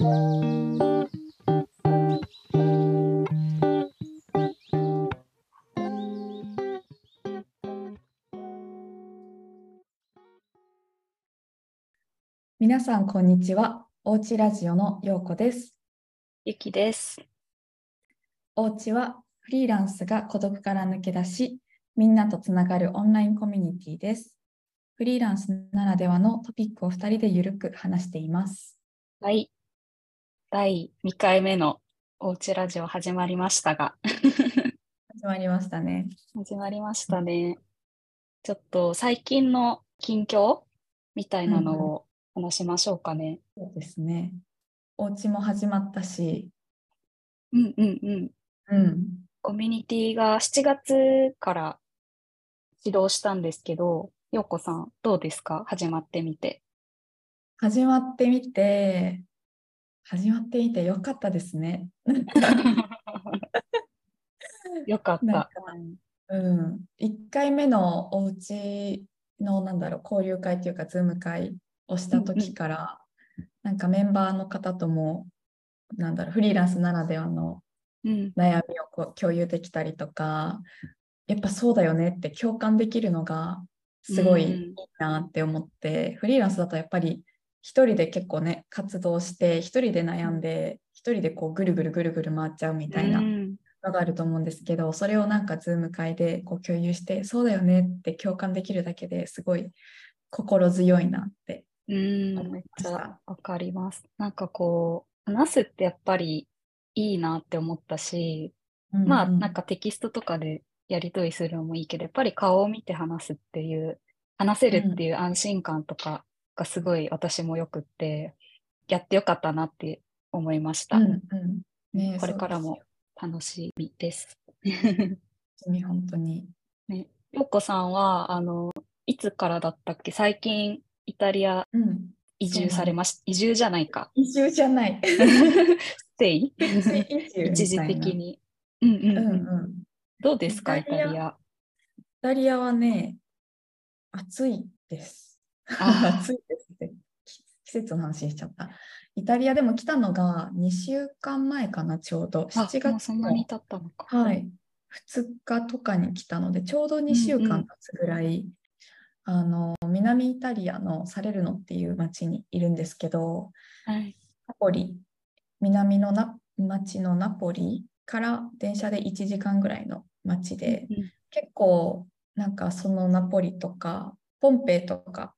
皆さん、こんにちは。おうちラジオのようこです。ゆきです。おうちはフリーランスが孤独から抜け出し、みんなとつながるオンラインコミュニティです。フリーランスならではのトピックを2人でゆるく話しています。はい。第2回目のおうちラジオ始まりましたが、始まりましたね。始まりましたね。ちょっと最近の近況みたいなのを話しましょうかね。そうですね。おうちも始まったし、うんうんうん。うん。コミュニティが7月から始動したんですけど、ようこさんどうですか？始まってみて。始まってみて、始まってみてよかったですね。よかった。うん、1回目のおうちのなんだろう交流会というかズーム会をした時から、なんかメンバーの方ともなんだろうフリーランスならではのうん悩みをこう共有できたりとかやっぱそうだよねって共感できるのがすごいうんいいなって思って、フリーランスだとやっぱり一人で結構ね活動して一人で悩んで一人でこうぐるぐるぐるぐる回っちゃうみたいなうんのがあると思うんですけど、それをなんかズーム会でこう共有して、そうだよねって共感できるだけですごい心強いなって。うん、思めっちいましたゃわかります。なんかこう、話すってやっぱりいいなって思ったし、まあうんうんなんかテキストとかでやり取りするのもいいけど、やっぱり顔を見て話すっていう、話せるっていう安心感とかがすごい私もよくって、やってよかったなって思いました。うんうんねこれからも楽しみです。よ 本当に。ね、ようこさんは、あの、いつからだったっけ？最近イタリアうん、移住されまし、移住じゃないか。移住じゃない。ステイ？一時的。に。うんうんうんうんうん。どうですか、イタリア？イタリアはね、暑いです。暑いですって。き季節の話しちゃった。イタリアでも来たのが2週間前かな、ちょうど。あ、7月もうそんなにの経ったのか。はい、2日とかに来たので、ちょうど2週間経つぐらい、あの南イタリアのサレルノっていう町にいるんですけど、はい。ナポリ、南のな町のナポリから電車で1時間ぐらいの町で、うん結構なんかそのナポリとか、ポンペイとか、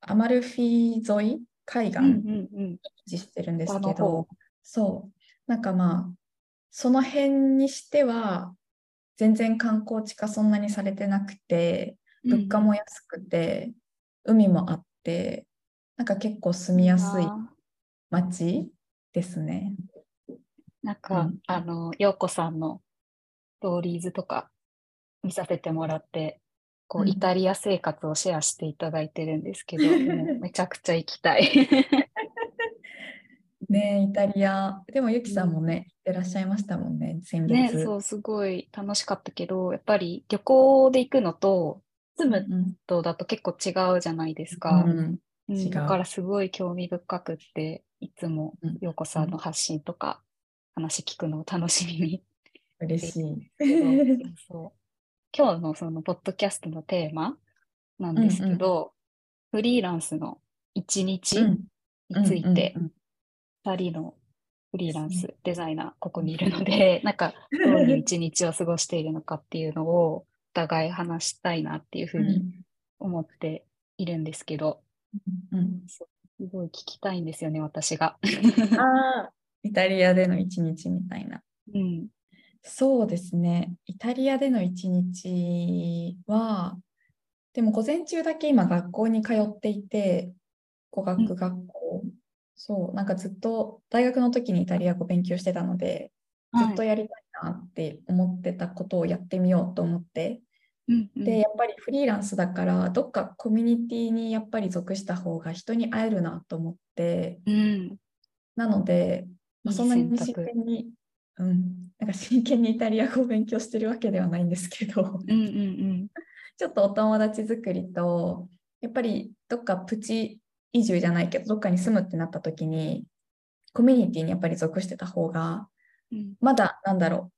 アマルフィ沿い、海岸、うんうんうん。維持してるんですけど方、そう、なんかまあ、その辺にしては、全然観光地化そんなにされてなくて、物価も安くて、海もあって、なんか結構住みやすいあ街ですね。ーなんか、うん。あの、ようこさんのストーリーズとか見させてもらって、こう、うんイタリア生活をシェアしていただいてるんですけど、もうめちゃくちゃ行きたい。ねえイタリア。でも、ゆきさんもね、行ってらっしゃいましたもんね、先ね、月。そう、すごい楽しかったけど、やっぱり旅行で行くのと、住むうんとだと結構違うじゃないですか。うんだからすごい興味深くって、いつもうん陽子さんの発信とか話聞くのを楽しみに嬉しい。そう 今日のそのポッドキャストのテーマなんですけど、フリーランスの一日うんについてうんうん2人のフリーランスデザイナーここにいるので、なんかどういう一日を過ごしているのかっていうのをお互い話したいなっていうふううんに思っているんですけど、うんすごい聞きたいんですよね、私が。ああ、イタリアでの一日みたいな。うん。そうですね。イタリアでの一日は、でも午前中だけ今学校に通っていて、語学学校。そう、なんかずっと大学の時にイタリア語勉強してたので、ずっとはいやりたいなって思ってたことをやってみようと思って、うんうんで、やっぱりフリーランスだから、どっかコミュニティにやっぱり属した方が人に会えるなと思って、うん。なので、まあ、そんなに真剣に、うん、なんか真剣にイタリア語を勉強してるわけではないんですけど、うんうんちょっとお友達作りと、やっぱりどっかプチ移住じゃないけど、どっかに住むってなった時に、コミュニティにやっぱり属してた方が、うん。まだなんだろう、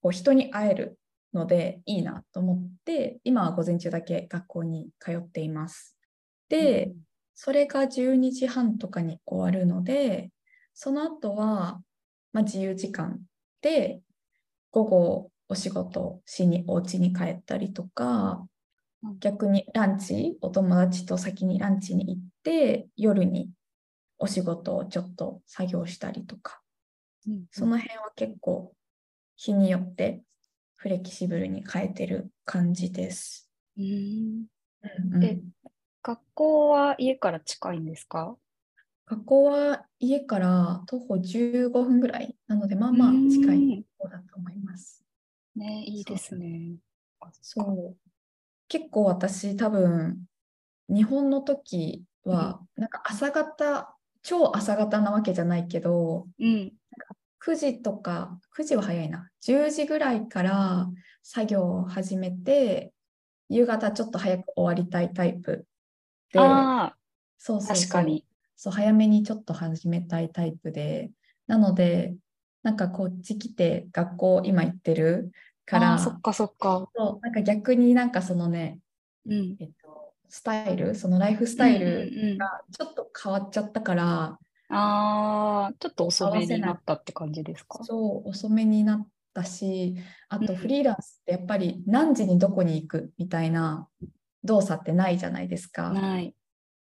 こう人に会えるのでいいなと思って、今は午前中だけ学校に通っています。で、それが12時半とかに終わるので、その後は、まあ、自由時間で午後お仕事しにお家に帰ったりとかうん、逆にランチ、お友達と先にランチに行って、夜にお仕事をちょっと作業したりとか、うんその辺は結構日によってフレキシブルに変えてる感じです。うんうん。学校は家から近いんですか？学校は家から徒歩15分ぐらいなので、まあまあ近い方だと思います。ね、いいですね。そう。結構私多分、日本の時は、なんか朝方、超朝方なわけじゃないけど、うん。9時とか、9時は早いな、10時ぐらいから作業を始めて、夕方ちょっと早く終わりたいタイプで、ああ、そうそうそう確かに。そう、早めにちょっと始めたいタイプで、なので、なんかこっち来て学校今行ってるから、そっかそっか。そうなんか逆になんかそのね、うん。えっと、スタイル、そのライフスタイルうんうんうんがちょっと変わっちゃったから、ああ、ちょっと遅めになったって感じですか？そう、遅めになったし、あとうんフリーランスってやっぱり何時にどこに行くみたいな動作ってないじゃないですか。ない。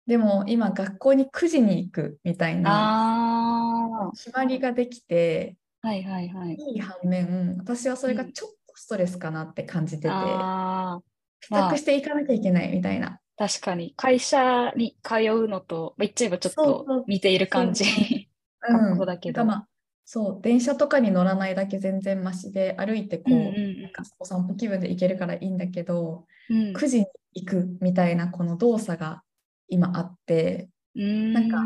でも今学校に9時に行くみたいなあ決まりができて、あ、はいはいはい。いい反面、私はそれがちょっとストレスかなって感じてて、ああ、帰宅していかなきゃいけないみたいな。確かに。会社に通うのと、まあ言っちょっと似ている感じ。学校だけどなんかまあそう、電車とかに乗らないだけ全然マシで、歩いてこう、うんうんなんかお散歩気分で行けるからいいんだけど、うん。9時に行くみたいなこの動作が今あって、うん。なんか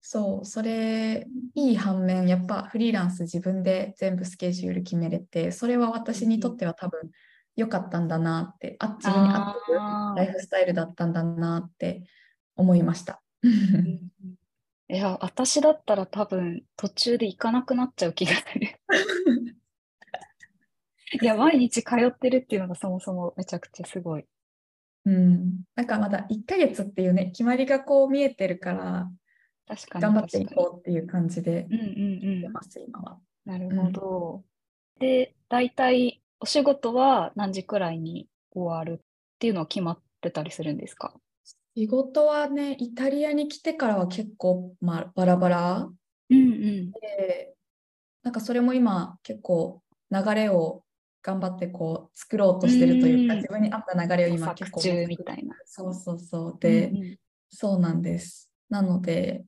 そう、それいい反面、やっぱフリーランス自分で全部スケジュール決めれて、それは私にとっては多分良かったんだなって、あ自分に合ってるライフスタイルだったんだなって思いました。うんいや、私だったら多分途中で行かなくなっちゃう気がする。いや、毎日通ってるっていうのがそもそもめちゃくちゃすごい。うん、なんかまだ1ヶ月っていうね、決まりがこう見えてるから、確かに頑張っていこうっていう感じでうんうんうん。出ます、今は。なるほど。で、大体お仕事は何時くらいに終わるっていうのは決まってたりするんですか？仕事はね、イタリアに来てからは結構、まあ、バラバラうんうん。で、なんかそれも今結構流れを頑張ってこう作ろうとしてるというか、うん自分に合った流れを今作結構中みたいな。そうそうそう。で、うんうんそうなんです。なので、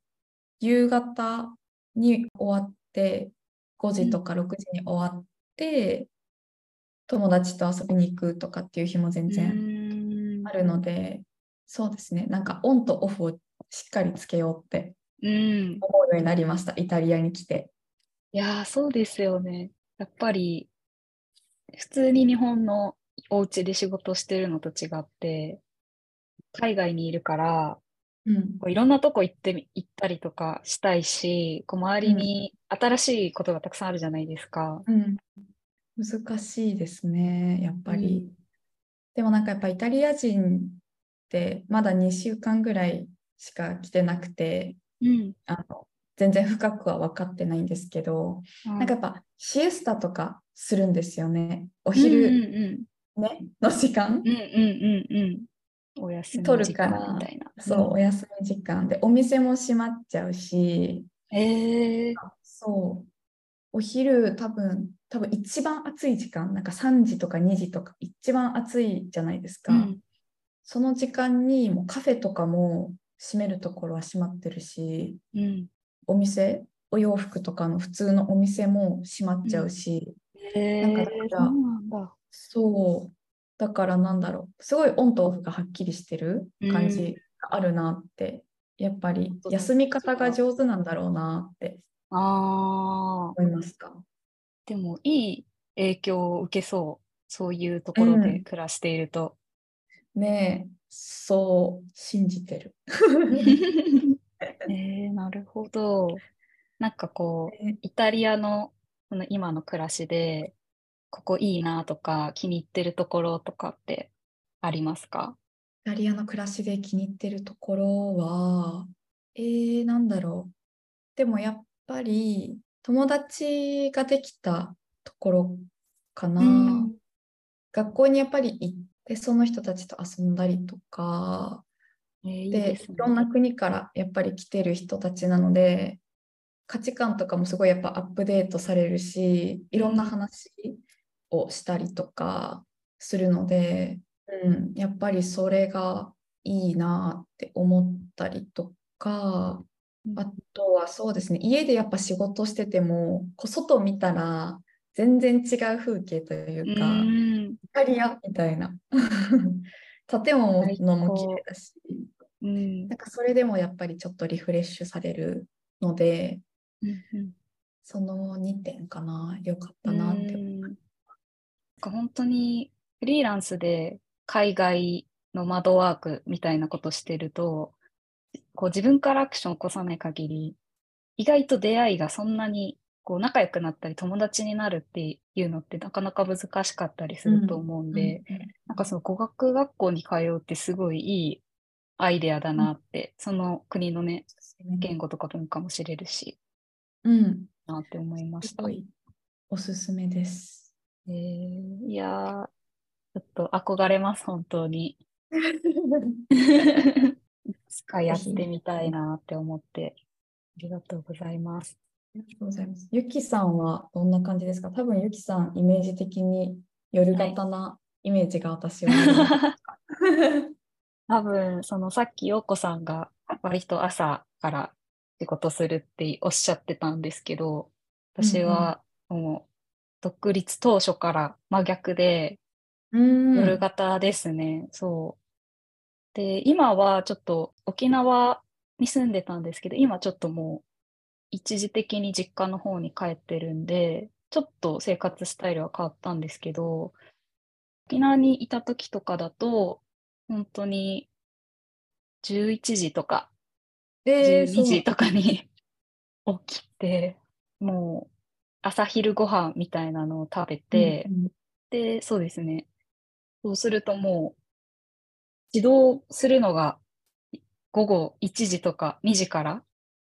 夕方に終わって、5時とか6時に終わって、友達と遊びに行くとかっていう日も全然うんあるので、そうですね、なんかオンとオフをしっかりつけようってうん。思うようになりました、イタリアに来て。いやー、そうですよね。やっぱり、普通に日本のお家で仕事してるのと違って、海外にいるから、うん、こういろんなとこ行ってみ、行ったりとかしたいし、こう周りに新しいことがたくさんあるじゃないですか。うん、難しいですね、やっぱり。でもなんかやっぱイタリア人ってまだ2週間ぐらいしか来てなくて、うん。あの全然深くは分かってないんですけど、うん。なんかやっぱシエスタとかするんですよね。おうんうん昼、うん。ね、の時間。うんうんうんうん。お休み取る時間みたいな。そう、お休み時間で、お店も閉まっちゃうし、へえ。そう、お昼多分、多分一番暑い時間、なんか3時とか2時とか一番暑いじゃないですか。うん。その時間にもうカフェとかも閉めるところは閉まってるし、うん。お店、お洋服とかの普通のお店も閉まっちゃうし、へなんかえ。だからそうだ。そう、だからなんだろう、すごいオンとオフがはっきりしてる感じがあるなって、やっぱり休み方が上手なんだろうなってああ。思いました。でもいい影響を受けそう。そういうところで暮らしていると。ねえ、そう信じてる。えー、なるほど。なんかこう、えイタリアのその今の暮らしで、ここいいなとか気に入ってるところとかってありますか？イタリアの暮らしで気に入ってるところは、えー、なんだろう。でもやっぱり友達ができたところかな。うん。学校にやっぱり行ってその人たちと遊んだりとか、えーでいろんな国からやっぱり来てる人たちなので価値観とかもすごいやっぱアップデートされるしいろんな話をしたりとかするので、うん、やっぱりそれがいいなって思ったりとかうん。あとはそうですね家でやっぱ仕事しててもこう外見たら全然違う風景というか。うん。イタリアみたいな。建物も綺麗だし。うん。なんかそれでもやっぱりちょっとリフレッシュされるのでうんその2点かな良かったうんなってう。ん。なんか本当にフリーランスで海外の窓ワークみたいなことしてると、こう自分からアクションを起こさない限り、意外と出会いがそんなにこう仲良くなったり友達になるっていうのってなかなか難しかったりすると思うんで、なんかその語学学校に通うってすごいいいアイデアだなって、その国のね、言語とか文化も知れるし、うんなって思いました。おすすめです。えーいやー、ちょっと憧れます、本当に。いつかやってみたいなって思って。ありがとうございます。ありがとうございます。ゆきさんはどんな感じですか？多分ゆきさんイメージ的に夜型なイメージが私はある。多分、そのさっき陽子さんが割と朝から仕事するっておっしゃってたんですけど、私はもう独立当初から真逆で、うん夜型ですね。そう。で、今はちょっと沖縄に住んでたんですけど、今ちょっともう一時的に実家の方に帰ってるんで、ちょっと生活スタイルは変わったんですけど、沖縄にいた時とかだと、本当に11時とかえー12時とかに 起きて、もう朝昼ご飯みたいなのを食べて、うんうんで、そうですね。そうするともう、指導するのが午後1時とか2時から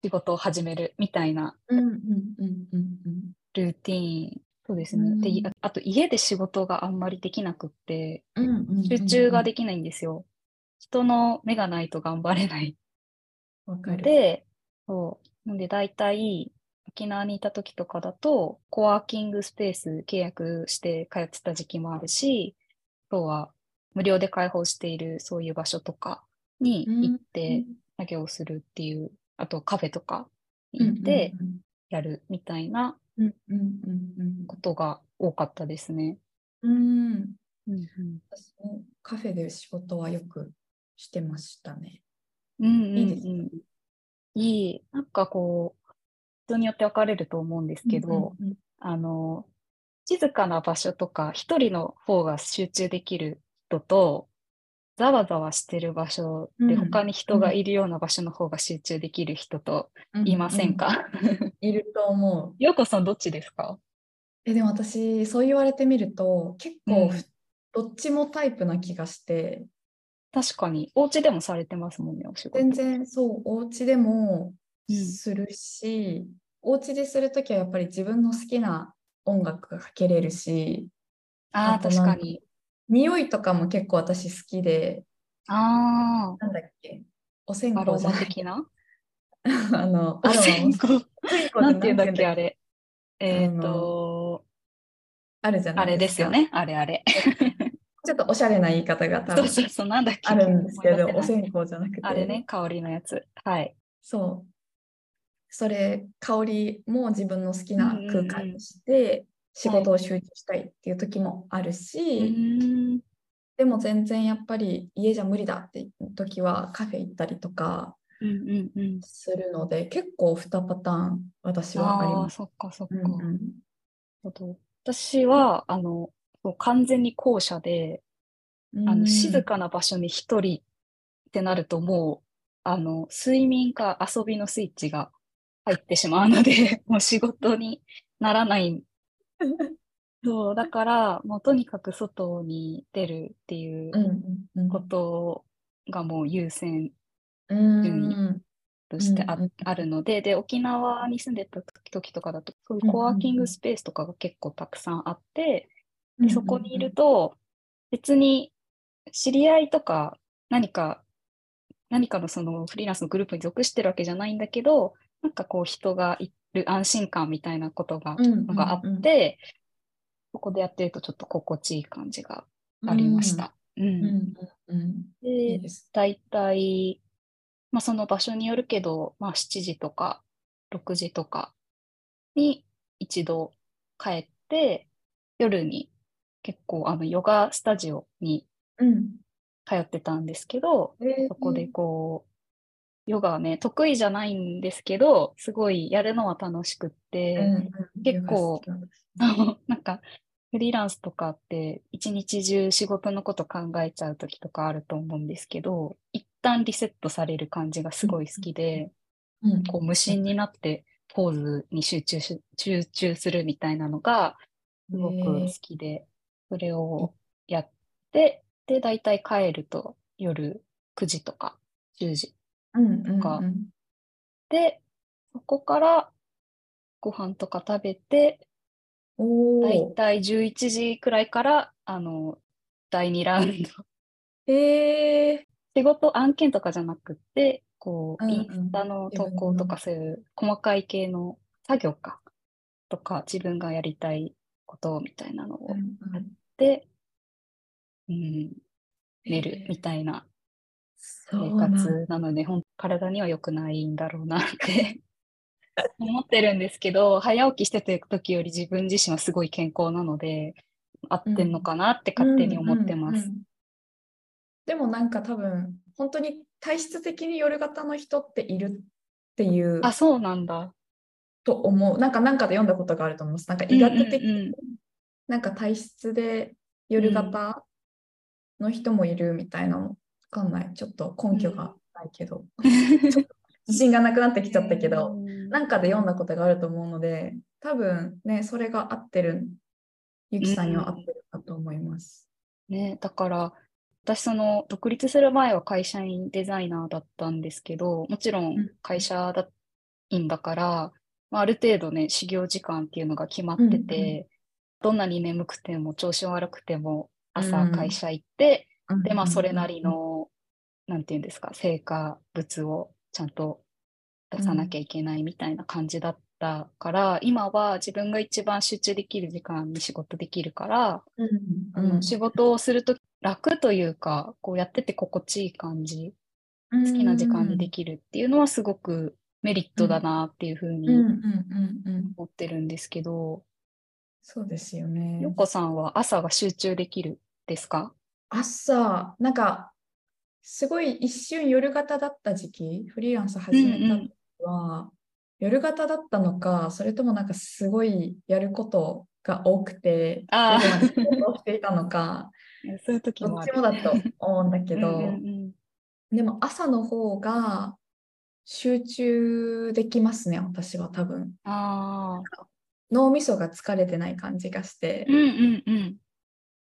仕事を始めるみたいなルーティーン。そうですね。で、うんああと家で仕事があんまりできなくって、集中ができないんですよ。人の目がないと頑張れないで、そう。なんで大体、沖縄にいた時とかだと、コワーキングスペース契約して通ってた時期もあるし、あとは無料で開放しているそういう場所とかに行って作業をするっていう、あとカフェとかに行ってやるみたいなうんうんうんうんことが多かったですね。うんカフェで仕事はよくしてましたね。うんうんうん。いいですね。いい。なんかこう、人によって分かれると思うんですけど、うんうんあの、静かな場所とか、一人の方が集中できる人と、ざわざわしてる場所で、うん。他に人がいるような場所の方が集中できる人とうん。いませんか、うん。いると思う。ようこさんどっちですか？え、でも私、そう言われてみると、結構、うん。どっちもタイプな気がして、確かに、お家でもされてますもんね、お仕事。全然そう、お家でもうんするし、お家でするときはやっぱり自分の好きな音楽がかけれるし、ああ、確かに。匂いとかも結構私好きで、あなんだっけ、お線香じゃ的な？あの、お線香。なんていうんだっけ、あれ。えっ、あと、あるじゃなあれいでか。ですすよね、あれあれ。ちょっとおしゃれな言い方が多分。あるんですけど、お線香じゃなくて。あれね、香りのやつ。はい。そう。それ、香りも自分の好きなうんうんうん空間にして、仕事を集中したいっていう時もあるうし、ーん。でも全然やっぱり家じゃ無理だっていう時はカフェ行ったりとかうんうんうん。するので、結構2パターン私はあります。そっかそっか。うんうんあと私は、あの、もう完全に後者で、あの、静かな場所に一人ってなるともう、あの、睡眠か遊びのスイッチが入ってしまうので、もう仕事にならない。そう、だから、もうとにかく外に出るっていうことがもう優先うん。順位うんとしてあ,、うんうん。あるので、で、沖縄に住んでた時とかだと、そういうコワーキングスペースとかが結構たくさんあって、でそこにいると、別に知り合いとか何か、何かのそのフリーランスのグループに属してるわけじゃないんだけど、なんかこう人がいる安心感みたいなことが、のがあって、そこでやってるとちょっと心地いい感じがありまし。た。うんうんうんうんいいで。大体、まあ、その場所によるけど、まあ、7時とか6時とかに一度帰って、夜に結構あのヨガスタジオにうん。通ってたんですけど、そこでこう、ヨガはね、得意じゃないんですけど、すごいやるのは楽しくって、うんうん。結構ヨガ好きなんか、フリーランスとかって一日中仕事のこと考えちゃう時とかあると思うんですけど、一旦リセットされる感じがすごい好きで、うんこう無心になってポーズに集中し、集中するみたいなのがすごく好きで、それをやって、で、大体帰ると夜9時とか10時うんうんうん。かで、そこからご飯とか食べて、おー。だいたい11時くらいから、あの、第2ラウンド。えー。仕事、案件とかじゃなくって、こう、うんうん。インスタの投稿とかそういう細かい系の作業か、とか、自分がやりたいことみたいなのをやっうん寝るみたいな生活なので、本当体には良くないんだろうなって 思ってるんですけど、早起きしてた時より自分自身はすごい健康なので、合ってんのかなって勝手に思ってます。でもなんか多分本当に体質的に夜型の人っているっていうあ、そうなんだ。と思う。なんかなんかで読んだことがあると思います。なんか医学的うんうんうんになんか体質で夜型の人もいるみたいなのわかんない。ちょっと根拠がないけど、自信がなくなってきちゃったけど、うんなんかで読んだことがあると思うので、多分ね、それが合ってる、ゆきさんには合ってるかと思います。ね、だから私その独立する前は会社員デザイナーだったんですけどもちろうんん会社だいんだから、まあ、ある程度ね始業時間っていうのが決まってて、どんなに眠くても調子悪くても朝うん。会社行って、でまあうん。それなりの、なんていうんですか成果物をちゃんと出さなきゃいけないみたいな感じだったから、今は自分が一番集中できる時間に仕事できるから、うん。あの仕事をすると楽というか、こうやってて心地いい感じ、好きな時間にできるっていうのはすごくメリットだなっていうふうにうん。うん。うん。うん。思ってるんですけど、そうですよね。よこさんは朝が集中できるですか？朝、なんか、すごい一瞬夜型だった時期、フリーランス始めた時は、夜型だったのか、それともなんかすごいやることが多くて、あー夜していたのか、そういう時どもある。っちもだと思うんだけど、うんうんうんでも朝の方が集中できますね、私は多分。あ脳みそが疲れてない感じがしてあ、う、んうんうん。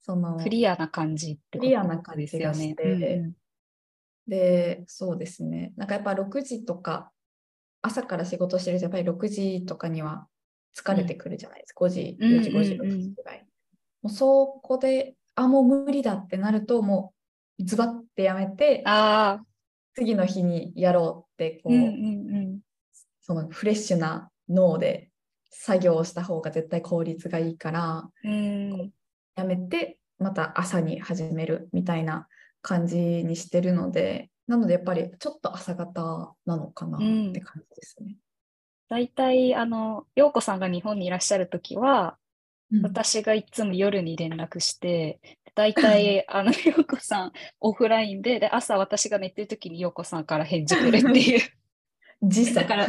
そのクリアな感じってことクリアな感じですよね。がしてうんうんで、そうですね。なんかやっぱ6時とか、朝から仕事してるとやっぱり6時とかには疲れてくるじゃないですか。5時、うん4時、5時、うんうん6時ぐらい。もうそこで、あ、もう無理だってなると、もうズバッてやめて、ああ、次の日にやろうって、こう、うんうんうん。そのフレッシュな脳で作業をした方が絶対効率がいいから、うんやめて、また朝に始めるみたいな感じにしてるので、なのでやっぱりちょっと朝方なのかなって感じですね。大体、あの、陽子さんが日本にいらっしゃるときは、うん私がいつも夜に連絡して、大体、あの、陽子さんオフラインで、で、朝私が寝てるときに陽子さんから返事来るっていう。時差だから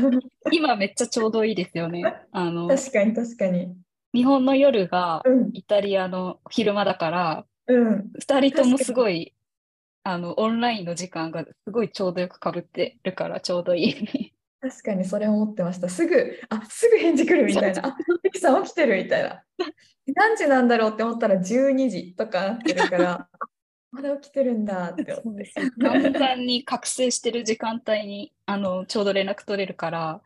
今めっちゃちょうどいいですよね。あの、確かに確かに。日本の夜がうんイタリアの昼間だから、うん。二人ともすごい、あの、オンラインの時間がすごいちょうどよくかぶってるからちょうどいい。確かにそれ思ってました。すぐ、あ、すぐ返事来るみたいな。あ、ミキさん起きてるみたいな。何時なんだろうって思ったら12時とかなってるから、まだ起きてるんだって思って。簡単に覚醒してる時間帯にあのちょうど連絡取れるから、あ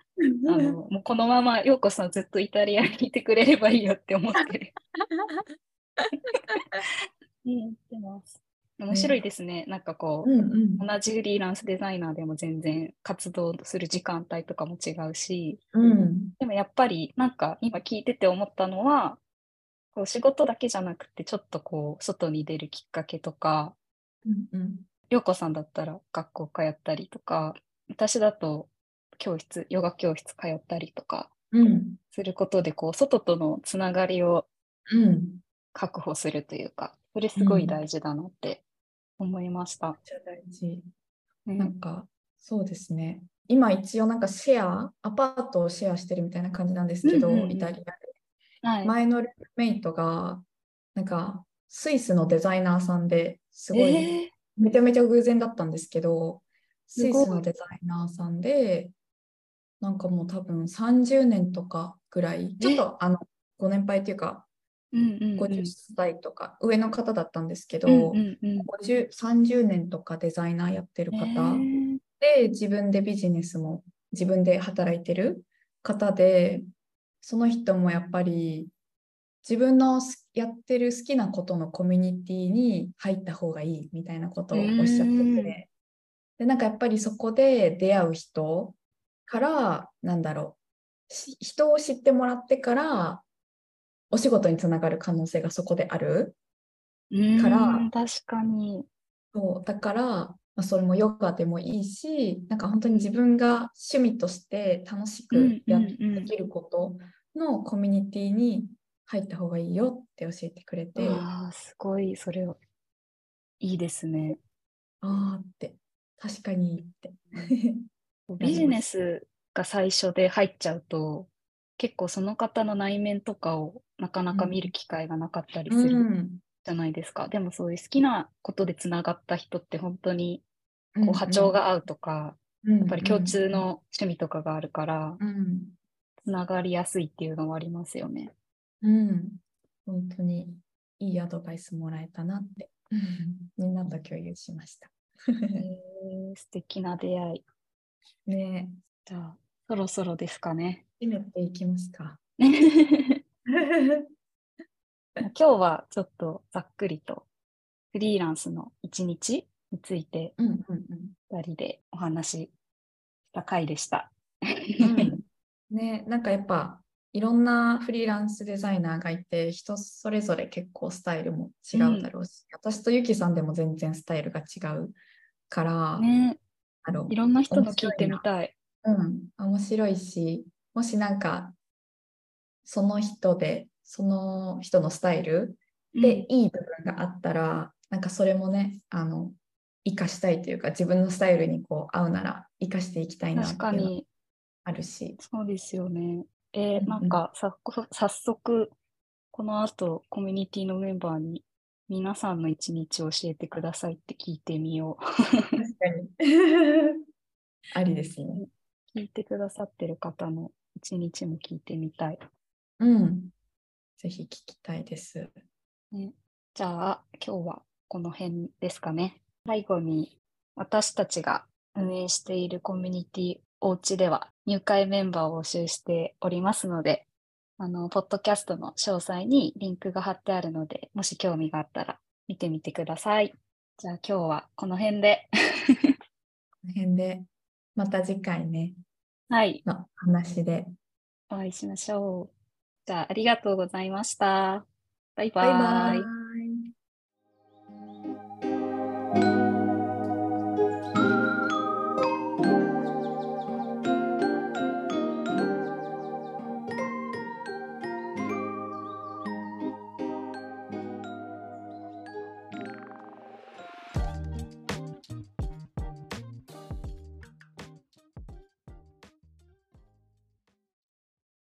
のもうこのまま陽子さんずっとイタリアにいてくれればいいよって思ってる。うん、ってます。面白いですね。なんかこう、うんうん同じフリーランスデザイナーでも全然活動する時間帯とかも違うし、うんでもやっぱりなんか今聞いてて思ったのは、こう仕事だけじゃなくてちょっとこう外に出るきっかけとか、うんうん涼子さんだったら学校通ったりとか、私だと教室、ヨガ教室通ったりとかうんすることで、こう外とのつながりをうん確保するというか、それすごい大事だなって思いました。めっちゃ大事。ねなんか、そうですね。今一応なんかシェア、アパートをシェアしてるみたいな感じなんですけど、うんうんうんイタリアで。はい。前のルームメイトが、なんか、スイスのデザイナーさんですごい、えめちゃめちゃ偶然だったんですけど、スイスのデザイナーさんで、なんかもう多分30年とかぐらい、ちょっとあの、ご年配っていうか、ーうんうんうん。50歳とか上の方だったんですけど、うんうんうん。50 30年とかデザイナーやってるえ方ー。で、自分でビジネスも自分で働いてる方で、その人もやっぱり自分のすやってる好きなことのコミュニティに入った方がいいみたいなことをおっしゃってうんて、で、なんかやっぱりそこで出会う人から、なんだろう、し人を知ってもらってから、お仕事につながる可能性がそこである。からうん確かに。そう、だから、まあ、それもヨガでもいいし、なんか本当に自分が趣味として楽しくやっうんうんうんできることのコミュニティに入った方がいいよって教えてくれて、あああ、すごい、それを。いいですね。あーって、確かにって。ビジネスが最初で入っちゃうと、結構その方の内面とかをなかなか見る機会がなかったりすうるんじゃないですか。でもそういう好きなことでつながった人って本当にうんこう波長が合うとか、ややっぱり共通の趣味とかがあるから、うん、つながりやすいっていうのはありますよね。うん、本当にいいアドバイスもらえたなって、みんなと共有しました。えー素敵な出会い。ねじゃあ、そろそろですかね。え、締めていきますか。今日はちょっとざっくりとフリーランスの一日についてうんうんうん2人でお話しした回でした。うんね、なんかやっぱいろんなフリーランスデザイナーがいて人それぞれ結構スタイルも違うだろうし、私とゆきさんでも全然スタイルが違うから、ね。あのいろんな人の聞いてみたい。うん、面白いしもしなんかその人でその人のスタイルでいい部分があったら、なんかそれもねあの生かしたいというか自分のスタイルにこう合うなら生かしていきたいなっていうの確かに、あるし。そうですよね。えーなんかさ早速、この後コミュニティのメンバーに皆さんの一日を教えてくださいって聞いてみよう。確かに。ありですね。聞いてくださってる方の一日も聞いてみたい。うん。ぜひ聞きたいです。ね、じゃあ、今日はこの辺ですかね。最後に、私たちが運営しているコミュニティおうちでは入会メンバーを募集しておりますので、あの、ポッドキャストの詳細にリンクが貼ってあるので、もし興味があったら見てみてください。じゃあ今日はこの辺で。この辺で、また次回ね、はい、の話で。お会いしましょう。じゃあ、ありがとうございました。バイババイバイ。イ。